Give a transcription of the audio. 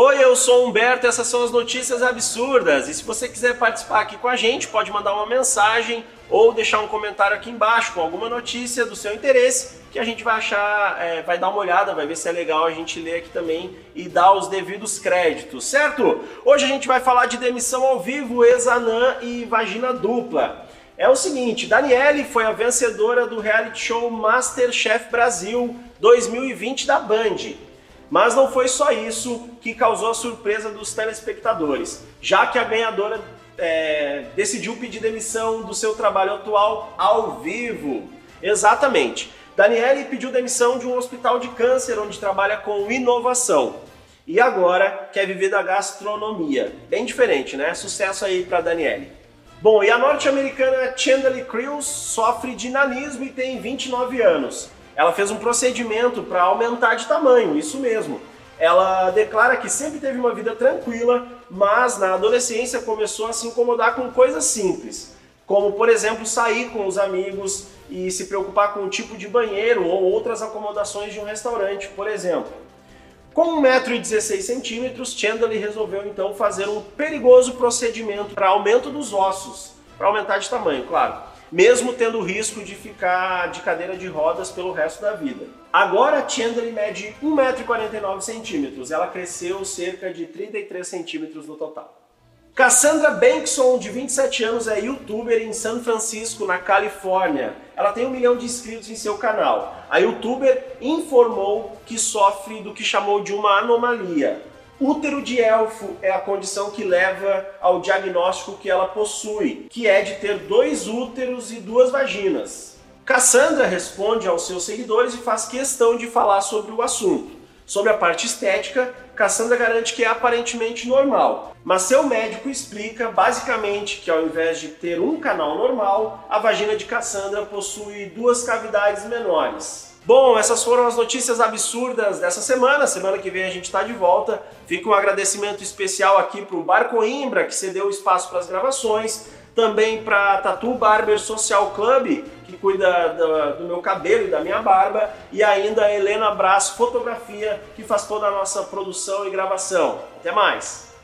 Oi, eu sou o Humberto e essas são as notícias absurdas. E se você quiser participar aqui com a gente, pode mandar uma mensagem ou deixar um comentário aqui embaixo com alguma notícia do seu interesse que a gente vai achar, é, vai dar uma olhada, vai ver se é legal a gente ler aqui também e dar os devidos créditos, certo? Hoje a gente vai falar de demissão ao vivo, exanã e vagina dupla. É o seguinte, Daniele foi a vencedora do reality show Masterchef Brasil 2020 da Band. Mas não foi só isso que causou a surpresa dos telespectadores, já que a ganhadora é, decidiu pedir demissão do seu trabalho atual ao vivo. Exatamente. Daniele pediu demissão de um hospital de câncer onde trabalha com inovação. E agora quer viver da gastronomia. Bem diferente, né? Sucesso aí para Daniele. Bom, e a norte-americana Chandler Crews sofre de nanismo e tem 29 anos ela fez um procedimento para aumentar de tamanho, isso mesmo. Ela declara que sempre teve uma vida tranquila, mas na adolescência começou a se incomodar com coisas simples, como por exemplo sair com os amigos e se preocupar com o tipo de banheiro ou outras acomodações de um restaurante, por exemplo. Com 1,16m, Chandler resolveu então fazer um perigoso procedimento para aumento dos ossos, para aumentar de tamanho, claro mesmo tendo o risco de ficar de cadeira de rodas pelo resto da vida. Agora a Chandler mede 1,49m, ela cresceu cerca de 33 centímetros no total. Cassandra Bankson, de 27 anos, é youtuber em San Francisco, na Califórnia. Ela tem um milhão de inscritos em seu canal. A youtuber informou que sofre do que chamou de uma anomalia. Útero de elfo é a condição que leva ao diagnóstico que ela possui, que é de ter dois úteros e duas vaginas. Cassandra responde aos seus seguidores e faz questão de falar sobre o assunto. Sobre a parte estética, Cassandra garante que é aparentemente normal, mas seu médico explica basicamente que ao invés de ter um canal normal, a vagina de Cassandra possui duas cavidades menores. Bom, essas foram as notícias absurdas dessa semana. Semana que vem a gente está de volta. Fica um agradecimento especial aqui para o Bar Coimbra, que cedeu espaço para as gravações. Também para Tatu Barber Social Club, que cuida do, do, meu cabelo e da minha barba. E ainda a Helena Brás Fotografia, que faz toda a nossa produção e gravação. Até mais!